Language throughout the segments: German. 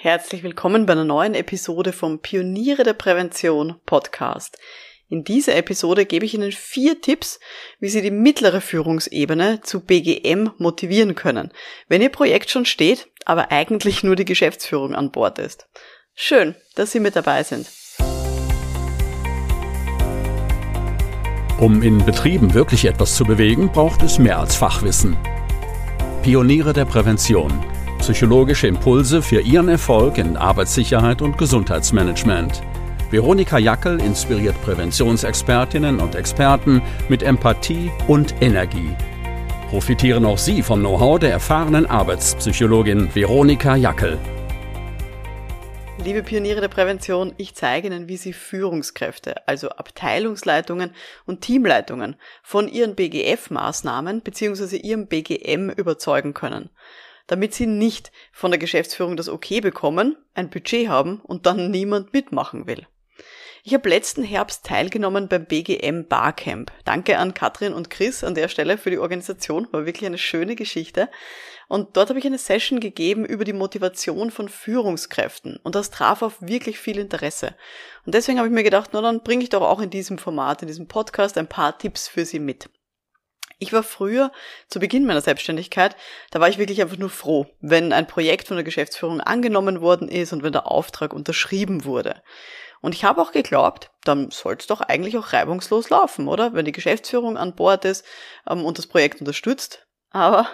Herzlich willkommen bei einer neuen Episode vom Pioniere der Prävention Podcast. In dieser Episode gebe ich Ihnen vier Tipps, wie Sie die mittlere Führungsebene zu BGM motivieren können, wenn Ihr Projekt schon steht, aber eigentlich nur die Geschäftsführung an Bord ist. Schön, dass Sie mit dabei sind. Um in Betrieben wirklich etwas zu bewegen, braucht es mehr als Fachwissen. Pioniere der Prävention – psychologische Impulse für Ihren Erfolg in Arbeitssicherheit und Gesundheitsmanagement. Veronika Jackel inspiriert Präventionsexpertinnen und Experten mit Empathie und Energie. Profitieren auch Sie vom Know-how der erfahrenen Arbeitspsychologin Veronika Jackel. Liebe Pioniere der Prävention, ich zeige Ihnen, wie Sie Führungskräfte, also Abteilungsleitungen und Teamleitungen von Ihren BGF-Maßnahmen bzw. Ihrem BGM überzeugen können damit sie nicht von der Geschäftsführung das Okay bekommen, ein Budget haben und dann niemand mitmachen will. Ich habe letzten Herbst teilgenommen beim BGM Barcamp. Danke an Katrin und Chris an der Stelle für die Organisation, war wirklich eine schöne Geschichte. Und dort habe ich eine Session gegeben über die Motivation von Führungskräften und das traf auf wirklich viel Interesse. Und deswegen habe ich mir gedacht, na dann bringe ich doch auch in diesem Format, in diesem Podcast ein paar Tipps für Sie mit. Ich war früher, zu Beginn meiner Selbstständigkeit, da war ich wirklich einfach nur froh, wenn ein Projekt von der Geschäftsführung angenommen worden ist und wenn der Auftrag unterschrieben wurde. Und ich habe auch geglaubt, dann soll es doch eigentlich auch reibungslos laufen, oder? Wenn die Geschäftsführung an Bord ist ähm, und das Projekt unterstützt. Aber,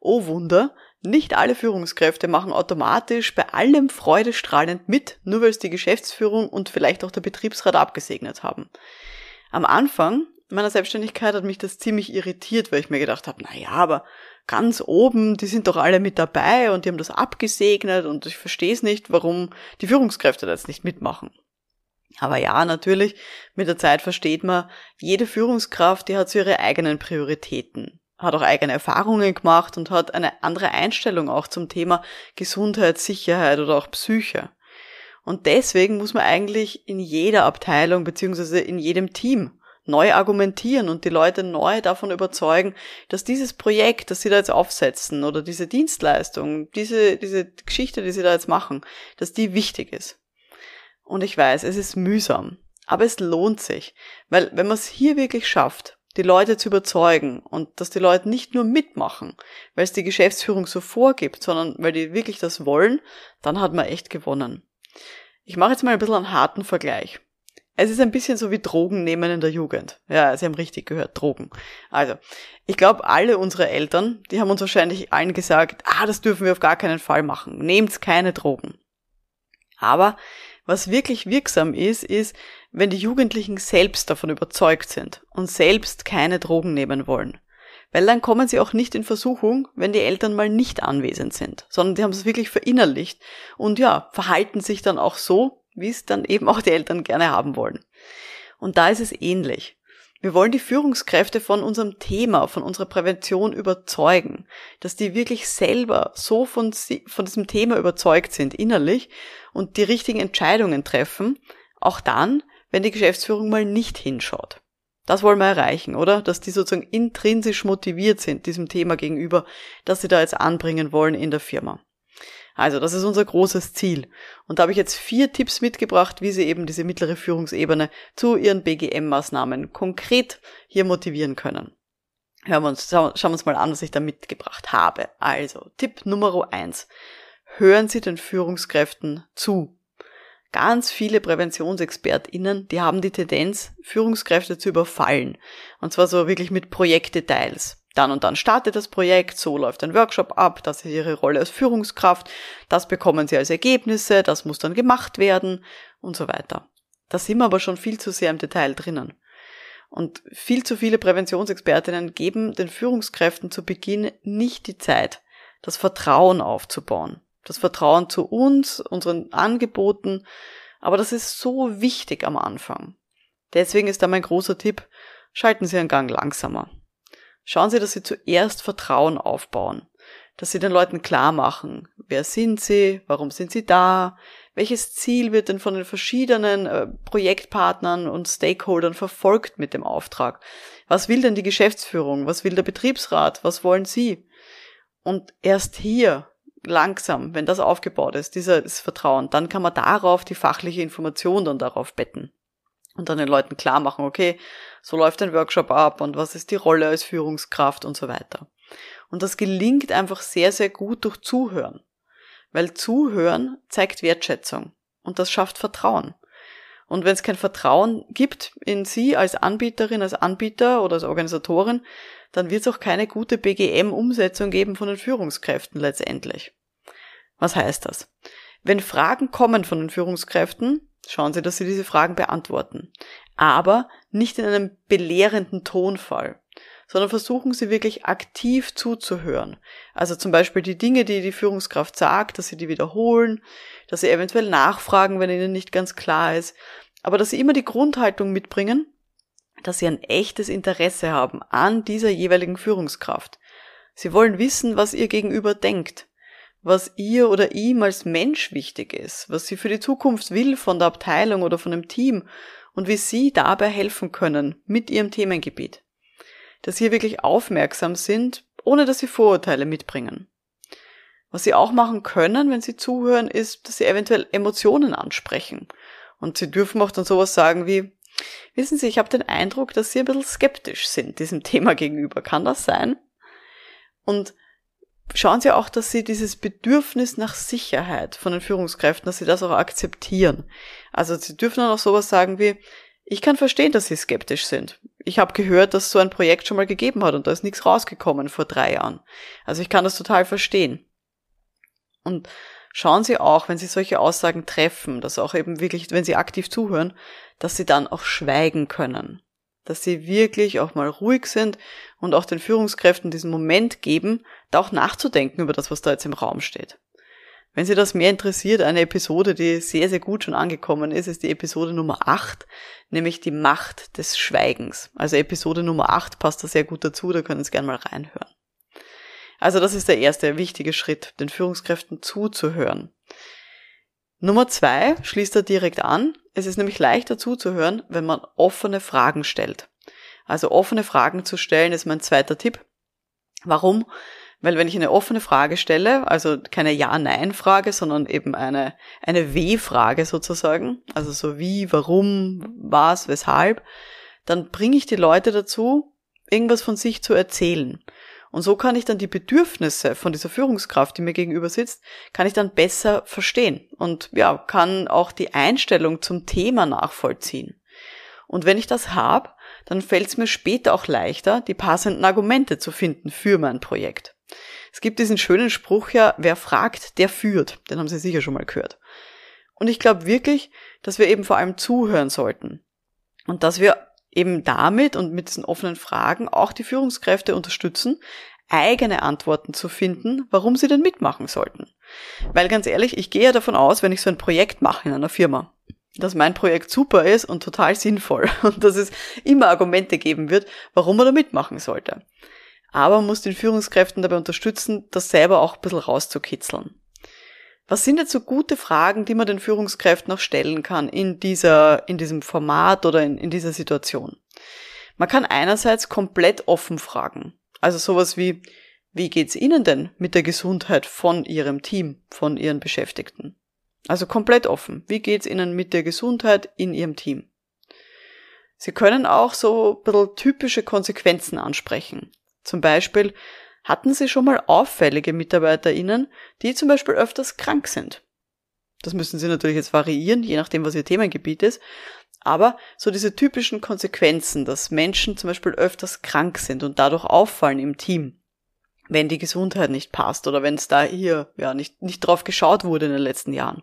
oh Wunder, nicht alle Führungskräfte machen automatisch bei allem freudestrahlend mit, nur weil es die Geschäftsführung und vielleicht auch der Betriebsrat abgesegnet haben. Am Anfang meiner Selbstständigkeit hat mich das ziemlich irritiert, weil ich mir gedacht habe, na ja, aber ganz oben, die sind doch alle mit dabei und die haben das abgesegnet und ich verstehe es nicht, warum die Führungskräfte das nicht mitmachen. Aber ja, natürlich, mit der Zeit versteht man, jede Führungskraft, die hat so ihre eigenen Prioritäten, hat auch eigene Erfahrungen gemacht und hat eine andere Einstellung auch zum Thema Gesundheit, Sicherheit oder auch Psyche. Und deswegen muss man eigentlich in jeder Abteilung beziehungsweise in jedem Team neu argumentieren und die Leute neu davon überzeugen, dass dieses Projekt, das sie da jetzt aufsetzen oder diese Dienstleistung, diese, diese Geschichte, die sie da jetzt machen, dass die wichtig ist. Und ich weiß, es ist mühsam, aber es lohnt sich, weil wenn man es hier wirklich schafft, die Leute zu überzeugen und dass die Leute nicht nur mitmachen, weil es die Geschäftsführung so vorgibt, sondern weil die wirklich das wollen, dann hat man echt gewonnen. Ich mache jetzt mal ein bisschen einen harten Vergleich. Es ist ein bisschen so wie Drogen nehmen in der Jugend. Ja, Sie haben richtig gehört, Drogen. Also, ich glaube, alle unsere Eltern, die haben uns wahrscheinlich allen gesagt, ah, das dürfen wir auf gar keinen Fall machen. Nehmt keine Drogen. Aber was wirklich wirksam ist, ist, wenn die Jugendlichen selbst davon überzeugt sind und selbst keine Drogen nehmen wollen. Weil dann kommen sie auch nicht in Versuchung, wenn die Eltern mal nicht anwesend sind, sondern die haben es wirklich verinnerlicht und ja, verhalten sich dann auch so, wie es dann eben auch die Eltern gerne haben wollen. Und da ist es ähnlich. Wir wollen die Führungskräfte von unserem Thema, von unserer Prävention überzeugen, dass die wirklich selber so von, von diesem Thema überzeugt sind innerlich und die richtigen Entscheidungen treffen, auch dann, wenn die Geschäftsführung mal nicht hinschaut. Das wollen wir erreichen, oder? Dass die sozusagen intrinsisch motiviert sind diesem Thema gegenüber, dass sie da jetzt anbringen wollen in der Firma. Also, das ist unser großes Ziel. Und da habe ich jetzt vier Tipps mitgebracht, wie Sie eben diese mittlere Führungsebene zu Ihren BGM-Maßnahmen konkret hier motivieren können. Hören wir uns, schauen wir uns mal an, was ich da mitgebracht habe. Also, Tipp Nummer eins: Hören Sie den Führungskräften zu. Ganz viele PräventionsexpertInnen, die haben die Tendenz, Führungskräfte zu überfallen. Und zwar so wirklich mit Projektdetails dann und dann startet das Projekt, so läuft ein Workshop ab, das ist Ihre Rolle als Führungskraft, das bekommen Sie als Ergebnisse, das muss dann gemacht werden und so weiter. Da sind wir aber schon viel zu sehr im Detail drinnen. Und viel zu viele Präventionsexpertinnen geben den Führungskräften zu Beginn nicht die Zeit, das Vertrauen aufzubauen. Das Vertrauen zu uns, unseren Angeboten. Aber das ist so wichtig am Anfang. Deswegen ist da mein großer Tipp, schalten Sie einen Gang langsamer. Schauen Sie, dass Sie zuerst Vertrauen aufbauen, dass Sie den Leuten klar machen, wer sind Sie, warum sind Sie da, welches Ziel wird denn von den verschiedenen äh, Projektpartnern und Stakeholdern verfolgt mit dem Auftrag, was will denn die Geschäftsführung, was will der Betriebsrat, was wollen Sie? Und erst hier langsam, wenn das aufgebaut ist, dieses Vertrauen, dann kann man darauf die fachliche Information dann darauf betten. Und dann den Leuten klar machen, okay, so läuft ein Workshop ab und was ist die Rolle als Führungskraft und so weiter. Und das gelingt einfach sehr, sehr gut durch Zuhören. Weil Zuhören zeigt Wertschätzung und das schafft Vertrauen. Und wenn es kein Vertrauen gibt in Sie als Anbieterin, als Anbieter oder als Organisatorin, dann wird es auch keine gute BGM-Umsetzung geben von den Führungskräften letztendlich. Was heißt das? Wenn Fragen kommen von den Führungskräften, schauen Sie, dass Sie diese Fragen beantworten. Aber nicht in einem belehrenden Tonfall, sondern versuchen Sie wirklich aktiv zuzuhören. Also zum Beispiel die Dinge, die die Führungskraft sagt, dass Sie die wiederholen, dass Sie eventuell nachfragen, wenn Ihnen nicht ganz klar ist, aber dass Sie immer die Grundhaltung mitbringen, dass Sie ein echtes Interesse haben an dieser jeweiligen Führungskraft. Sie wollen wissen, was Ihr Gegenüber denkt, was ihr oder ihm als Mensch wichtig ist, was sie für die Zukunft will von der Abteilung oder von dem Team und wie sie dabei helfen können mit ihrem Themengebiet. Dass sie wirklich aufmerksam sind, ohne dass sie Vorurteile mitbringen. Was sie auch machen können, wenn sie zuhören, ist, dass sie eventuell Emotionen ansprechen. Und sie dürfen auch dann sowas sagen wie, wissen Sie, ich habe den Eindruck, dass Sie ein bisschen skeptisch sind diesem Thema gegenüber. Kann das sein? Und schauen Sie auch, dass Sie dieses Bedürfnis nach Sicherheit von den Führungskräften, dass Sie das auch akzeptieren. Also Sie dürfen dann auch sowas sagen wie, ich kann verstehen, dass Sie skeptisch sind. Ich habe gehört, dass so ein Projekt schon mal gegeben hat und da ist nichts rausgekommen vor drei Jahren. Also ich kann das total verstehen. Und schauen Sie auch, wenn Sie solche Aussagen treffen, dass auch eben wirklich, wenn Sie aktiv zuhören, dass Sie dann auch schweigen können dass sie wirklich auch mal ruhig sind und auch den Führungskräften diesen Moment geben, da auch nachzudenken über das, was da jetzt im Raum steht. Wenn Sie das mehr interessiert, eine Episode, die sehr, sehr gut schon angekommen ist, ist die Episode Nummer 8, nämlich die Macht des Schweigens. Also Episode Nummer 8 passt da sehr gut dazu, da können Sie gerne mal reinhören. Also das ist der erste wichtige Schritt, den Führungskräften zuzuhören. Nummer zwei schließt da direkt an. Es ist nämlich leichter zuzuhören, wenn man offene Fragen stellt. Also offene Fragen zu stellen ist mein zweiter Tipp. Warum? Weil wenn ich eine offene Frage stelle, also keine Ja-Nein-Frage, sondern eben eine, eine W-Frage sozusagen, also so wie, warum, was, weshalb, dann bringe ich die Leute dazu, irgendwas von sich zu erzählen. Und so kann ich dann die Bedürfnisse von dieser Führungskraft, die mir gegenüber sitzt, kann ich dann besser verstehen und ja, kann auch die Einstellung zum Thema nachvollziehen. Und wenn ich das habe, dann fällt es mir später auch leichter, die passenden Argumente zu finden für mein Projekt. Es gibt diesen schönen Spruch ja, wer fragt, der führt. Den haben Sie sicher schon mal gehört. Und ich glaube wirklich, dass wir eben vor allem zuhören sollten. Und dass wir eben damit und mit diesen offenen Fragen auch die Führungskräfte unterstützen, eigene Antworten zu finden, warum sie denn mitmachen sollten. Weil ganz ehrlich, ich gehe ja davon aus, wenn ich so ein Projekt mache in einer Firma, dass mein Projekt super ist und total sinnvoll und dass es immer Argumente geben wird, warum man da mitmachen sollte. Aber man muss den Führungskräften dabei unterstützen, das selber auch ein bisschen rauszukitzeln. Was sind jetzt so gute Fragen, die man den Führungskräften auch stellen kann in dieser, in diesem Format oder in, in dieser Situation? Man kann einerseits komplett offen fragen. Also sowas wie, wie geht's Ihnen denn mit der Gesundheit von Ihrem Team, von Ihren Beschäftigten? Also komplett offen. Wie geht's Ihnen mit der Gesundheit in Ihrem Team? Sie können auch so ein bisschen typische Konsequenzen ansprechen. Zum Beispiel, hatten Sie schon mal auffällige MitarbeiterInnen, die zum Beispiel öfters krank sind? Das müssen Sie natürlich jetzt variieren, je nachdem, was Ihr Themengebiet ist. Aber so diese typischen Konsequenzen, dass Menschen zum Beispiel öfters krank sind und dadurch auffallen im Team, wenn die Gesundheit nicht passt oder wenn es da hier ja nicht, nicht drauf geschaut wurde in den letzten Jahren.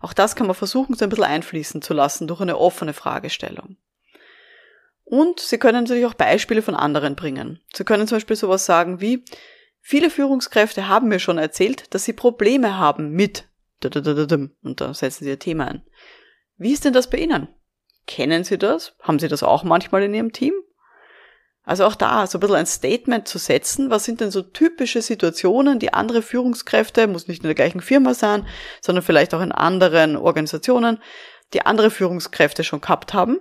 Auch das kann man versuchen, so ein bisschen einfließen zu lassen durch eine offene Fragestellung. Und Sie können natürlich auch Beispiele von anderen bringen. Sie können zum Beispiel sowas sagen wie, viele Führungskräfte haben mir schon erzählt, dass sie Probleme haben mit und da setzen Sie Ihr Thema ein. Wie ist denn das bei Ihnen? Kennen Sie das? Haben Sie das auch manchmal in Ihrem Team? Also auch da so ein bisschen ein Statement zu setzen, was sind denn so typische Situationen, die andere Führungskräfte, muss nicht in der gleichen Firma sein, sondern vielleicht auch in anderen Organisationen, die andere Führungskräfte schon gehabt haben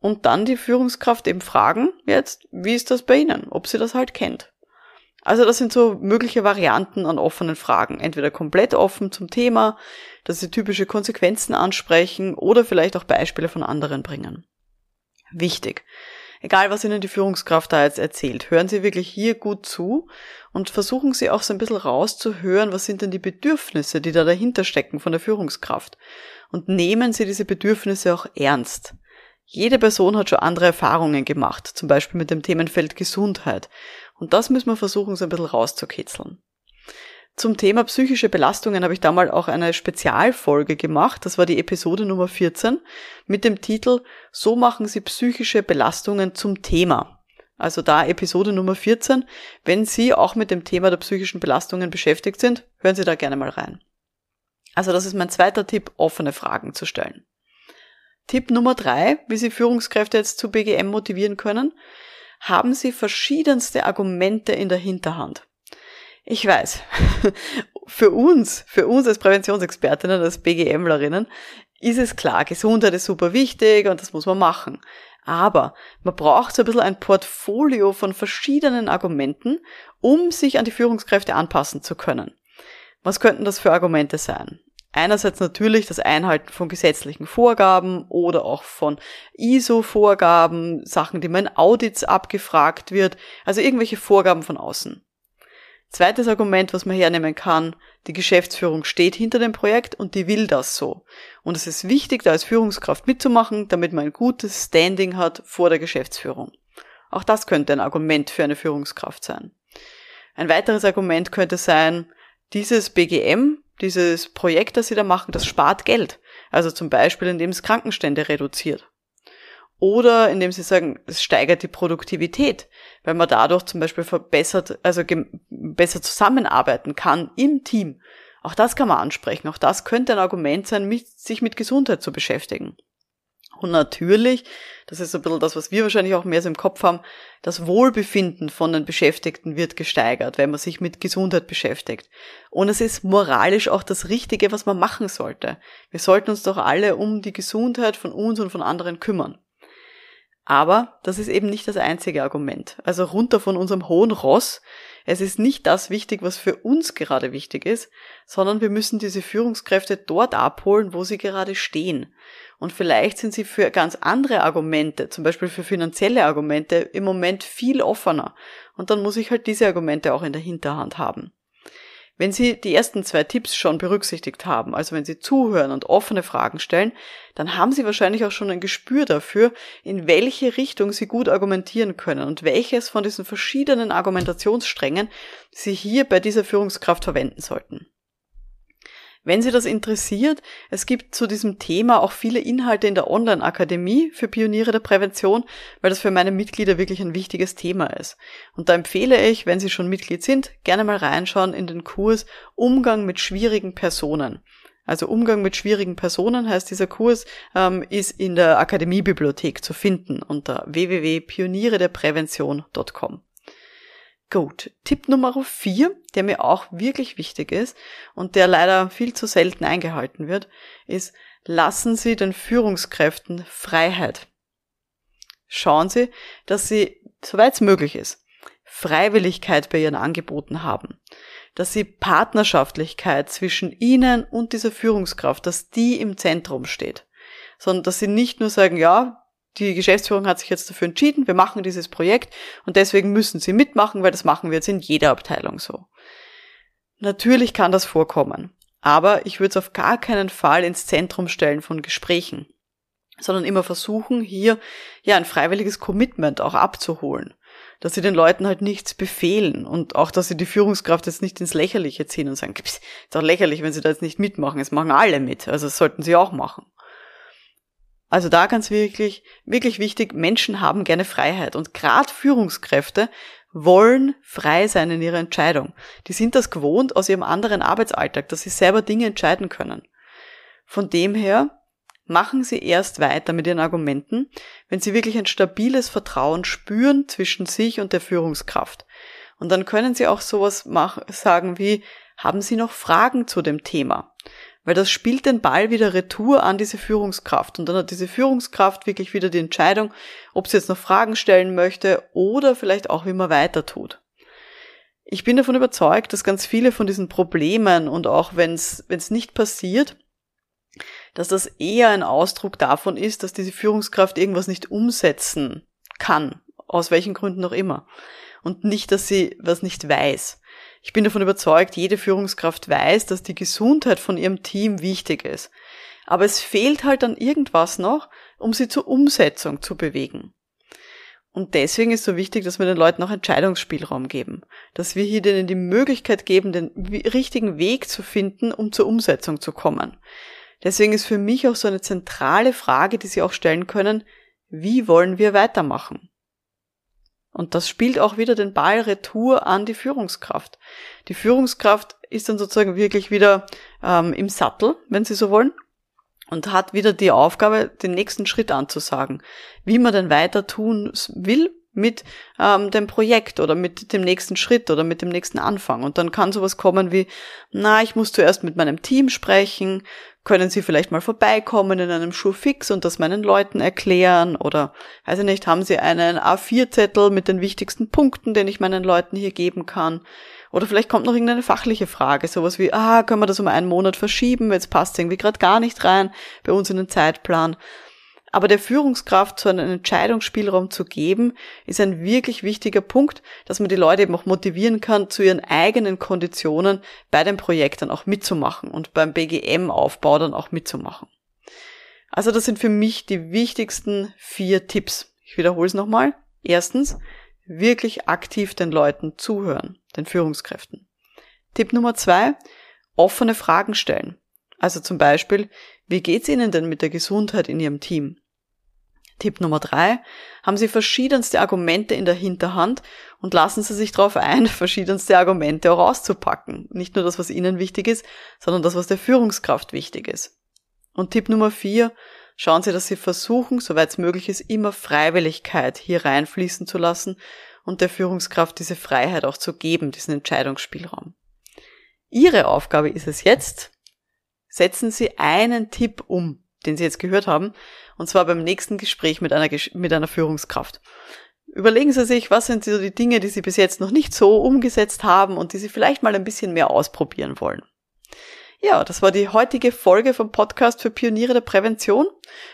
und dann die Führungskraft eben fragen jetzt, wie ist das bei Ihnen, ob sie das halt kennt. Also das sind so mögliche Varianten an offenen Fragen. Entweder komplett offen zum Thema, dass sie typische Konsequenzen ansprechen oder vielleicht auch Beispiele von anderen bringen. Wichtig. Egal, was Ihnen die Führungskraft da jetzt erzählt, hören Sie wirklich hier gut zu und versuchen Sie auch so ein bisschen rauszuhören, was sind denn die Bedürfnisse, die da dahinter stecken von der Führungskraft. Und nehmen Sie diese Bedürfnisse auch ernst. Jede Person hat schon andere Erfahrungen gemacht, zum Beispiel mit dem Themenfeld Gesundheit. Und das müssen wir versuchen, so ein bisschen rauszukitzeln. Zum Thema psychische Belastungen habe ich da mal auch eine Spezialfolge gemacht. Das war die Episode Nummer 14 mit dem Titel So machen Sie psychische Belastungen zum Thema. Also da Episode Nummer 14. Wenn Sie auch mit dem Thema der psychischen Belastungen beschäftigt sind, hören Sie da gerne mal rein. Also das ist mein zweiter Tipp, offene Fragen zu stellen. Tipp Nummer drei, wie Sie Führungskräfte jetzt zu BGM motivieren können, haben Sie verschiedenste Argumente in der Hinterhand. Ich weiß, für uns, für uns als Präventionsexpertinnen, als BGMlerinnen, ist es klar, Gesundheit ist super wichtig und das muss man machen. Aber man braucht so ein bisschen ein Portfolio von verschiedenen Argumenten, um sich an die Führungskräfte anpassen zu können. Was könnten das für Argumente sein? Einerseits natürlich das Einhalten von gesetzlichen Vorgaben oder auch von ISO-Vorgaben, Sachen, die man in Audits abgefragt wird, also irgendwelche Vorgaben von außen. Zweites Argument, was man hernehmen kann, die Geschäftsführung steht hinter dem Projekt und die will das so. Und es ist wichtig, da als Führungskraft mitzumachen, damit man ein gutes Standing hat vor der Geschäftsführung. Auch das könnte ein Argument für eine Führungskraft sein. Ein weiteres Argument könnte sein, dieses BGM, dieses Projekt, das Sie da machen, das spart Geld. Also zum Beispiel, indem es Krankenstände reduziert. Oder indem sie sagen, es steigert die Produktivität, weil man dadurch zum Beispiel verbessert, also besser zusammenarbeiten kann im Team. Auch das kann man ansprechen. Auch das könnte ein Argument sein, sich mit Gesundheit zu beschäftigen. Und natürlich, das ist ein bisschen das, was wir wahrscheinlich auch mehr so im Kopf haben, das Wohlbefinden von den Beschäftigten wird gesteigert, wenn man sich mit Gesundheit beschäftigt. Und es ist moralisch auch das Richtige, was man machen sollte. Wir sollten uns doch alle um die Gesundheit von uns und von anderen kümmern. Aber das ist eben nicht das einzige Argument. Also runter von unserem hohen Ross. Es ist nicht das wichtig, was für uns gerade wichtig ist, sondern wir müssen diese Führungskräfte dort abholen, wo sie gerade stehen. Und vielleicht sind sie für ganz andere Argumente, zum Beispiel für finanzielle Argumente, im Moment viel offener. Und dann muss ich halt diese Argumente auch in der Hinterhand haben. Wenn Sie die ersten zwei Tipps schon berücksichtigt haben, also wenn Sie zuhören und offene Fragen stellen, dann haben Sie wahrscheinlich auch schon ein Gespür dafür, in welche Richtung Sie gut argumentieren können und welches von diesen verschiedenen Argumentationssträngen Sie hier bei dieser Führungskraft verwenden sollten. Wenn Sie das interessiert, es gibt zu diesem Thema auch viele Inhalte in der Online-Akademie für Pioniere der Prävention, weil das für meine Mitglieder wirklich ein wichtiges Thema ist. Und da empfehle ich, wenn Sie schon Mitglied sind, gerne mal reinschauen in den Kurs Umgang mit schwierigen Personen. Also Umgang mit schwierigen Personen heißt dieser Kurs, ähm, ist in der Akademiebibliothek zu finden unter www.pionierederprävention.com. Gut. Tipp Nummer vier, der mir auch wirklich wichtig ist und der leider viel zu selten eingehalten wird, ist, lassen Sie den Führungskräften Freiheit. Schauen Sie, dass Sie, soweit es möglich ist, Freiwilligkeit bei Ihren Angeboten haben. Dass Sie Partnerschaftlichkeit zwischen Ihnen und dieser Führungskraft, dass die im Zentrum steht. Sondern dass Sie nicht nur sagen, ja, die Geschäftsführung hat sich jetzt dafür entschieden, wir machen dieses Projekt und deswegen müssen sie mitmachen, weil das machen wir jetzt in jeder Abteilung so. Natürlich kann das vorkommen, aber ich würde es auf gar keinen Fall ins Zentrum stellen von Gesprächen, sondern immer versuchen, hier ja ein freiwilliges Commitment auch abzuholen, dass sie den Leuten halt nichts befehlen und auch, dass sie die Führungskraft jetzt nicht ins Lächerliche ziehen und sagen, ist doch lächerlich, wenn sie da jetzt nicht mitmachen, es machen alle mit, also das sollten sie auch machen. Also da ganz wirklich, wirklich wichtig, Menschen haben gerne Freiheit und gerade Führungskräfte wollen frei sein in ihrer Entscheidung. Die sind das gewohnt aus ihrem anderen Arbeitsalltag, dass sie selber Dinge entscheiden können. Von dem her machen sie erst weiter mit ihren Argumenten, wenn sie wirklich ein stabiles Vertrauen spüren zwischen sich und der Führungskraft. Und dann können sie auch sowas machen, sagen wie, haben Sie noch Fragen zu dem Thema? Weil das spielt den Ball wieder retour an diese Führungskraft. Und dann hat diese Führungskraft wirklich wieder die Entscheidung, ob sie jetzt noch Fragen stellen möchte oder vielleicht auch, wie man weiter tut. Ich bin davon überzeugt, dass ganz viele von diesen Problemen und auch wenn es nicht passiert, dass das eher ein Ausdruck davon ist, dass diese Führungskraft irgendwas nicht umsetzen kann, aus welchen Gründen auch immer. Und nicht, dass sie was nicht weiß. Ich bin davon überzeugt, jede Führungskraft weiß, dass die Gesundheit von ihrem Team wichtig ist. Aber es fehlt halt dann irgendwas noch, um sie zur Umsetzung zu bewegen. Und deswegen ist so wichtig, dass wir den Leuten auch Entscheidungsspielraum geben. Dass wir hier denen die Möglichkeit geben, den richtigen Weg zu finden, um zur Umsetzung zu kommen. Deswegen ist für mich auch so eine zentrale Frage, die Sie auch stellen können, wie wollen wir weitermachen? Und das spielt auch wieder den Ball retour an die Führungskraft. Die Führungskraft ist dann sozusagen wirklich wieder ähm, im Sattel, wenn Sie so wollen, und hat wieder die Aufgabe, den nächsten Schritt anzusagen, wie man denn weiter tun will mit ähm, dem Projekt oder mit dem nächsten Schritt oder mit dem nächsten Anfang. Und dann kann sowas kommen wie, na, ich muss zuerst mit meinem Team sprechen, können Sie vielleicht mal vorbeikommen in einem Schulfix und das meinen Leuten erklären oder, weiß ich nicht, haben Sie einen A4-Zettel mit den wichtigsten Punkten, den ich meinen Leuten hier geben kann? Oder vielleicht kommt noch irgendeine fachliche Frage, sowas wie, ah, können wir das um einen Monat verschieben, jetzt passt irgendwie gerade gar nicht rein bei uns in den Zeitplan. Aber der Führungskraft so einen Entscheidungsspielraum zu geben, ist ein wirklich wichtiger Punkt, dass man die Leute eben auch motivieren kann, zu ihren eigenen Konditionen bei dem Projekt dann auch mitzumachen und beim BGM-Aufbau dann auch mitzumachen. Also das sind für mich die wichtigsten vier Tipps. Ich wiederhole es nochmal. Erstens, wirklich aktiv den Leuten zuhören, den Führungskräften. Tipp Nummer zwei, offene Fragen stellen. Also zum Beispiel, wie geht's Ihnen denn mit der Gesundheit in Ihrem Team? Tipp Nummer drei, haben Sie verschiedenste Argumente in der Hinterhand und lassen Sie sich darauf ein, verschiedenste Argumente auch auszupacken. Nicht nur das, was Ihnen wichtig ist, sondern das, was der Führungskraft wichtig ist. Und Tipp Nummer vier, schauen Sie, dass Sie versuchen, soweit es möglich ist, immer Freiwilligkeit hier reinfließen zu lassen und der Führungskraft diese Freiheit auch zu geben, diesen Entscheidungsspielraum. Ihre Aufgabe ist es jetzt, setzen Sie einen Tipp um, den Sie jetzt gehört haben, und zwar beim nächsten Gespräch mit einer, mit einer Führungskraft. Überlegen Sie sich, was sind so die Dinge, die Sie bis jetzt noch nicht so umgesetzt haben und die Sie vielleicht mal ein bisschen mehr ausprobieren wollen. Ja, das war die heutige Folge vom Podcast für Pioniere der Prävention.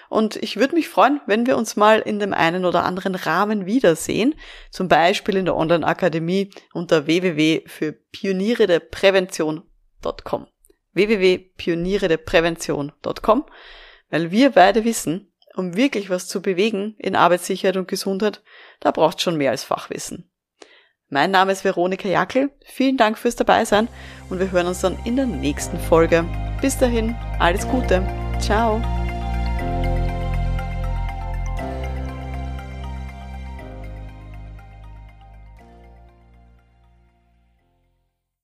Und ich würde mich freuen, wenn wir uns mal in dem einen oder anderen Rahmen wiedersehen. Zum Beispiel in der Online-Akademie unter www.für-pioniere-der-prävention.com www.pioniere-der-prävention.com, weil wir beide wissen, um wirklich was zu bewegen in Arbeitssicherheit und Gesundheit, da braucht schon mehr als Fachwissen. Mein Name ist Veronika Jackel. Vielen Dank fürs Dabeisein und wir hören uns dann in der nächsten Folge. Bis dahin, alles Gute. Ciao.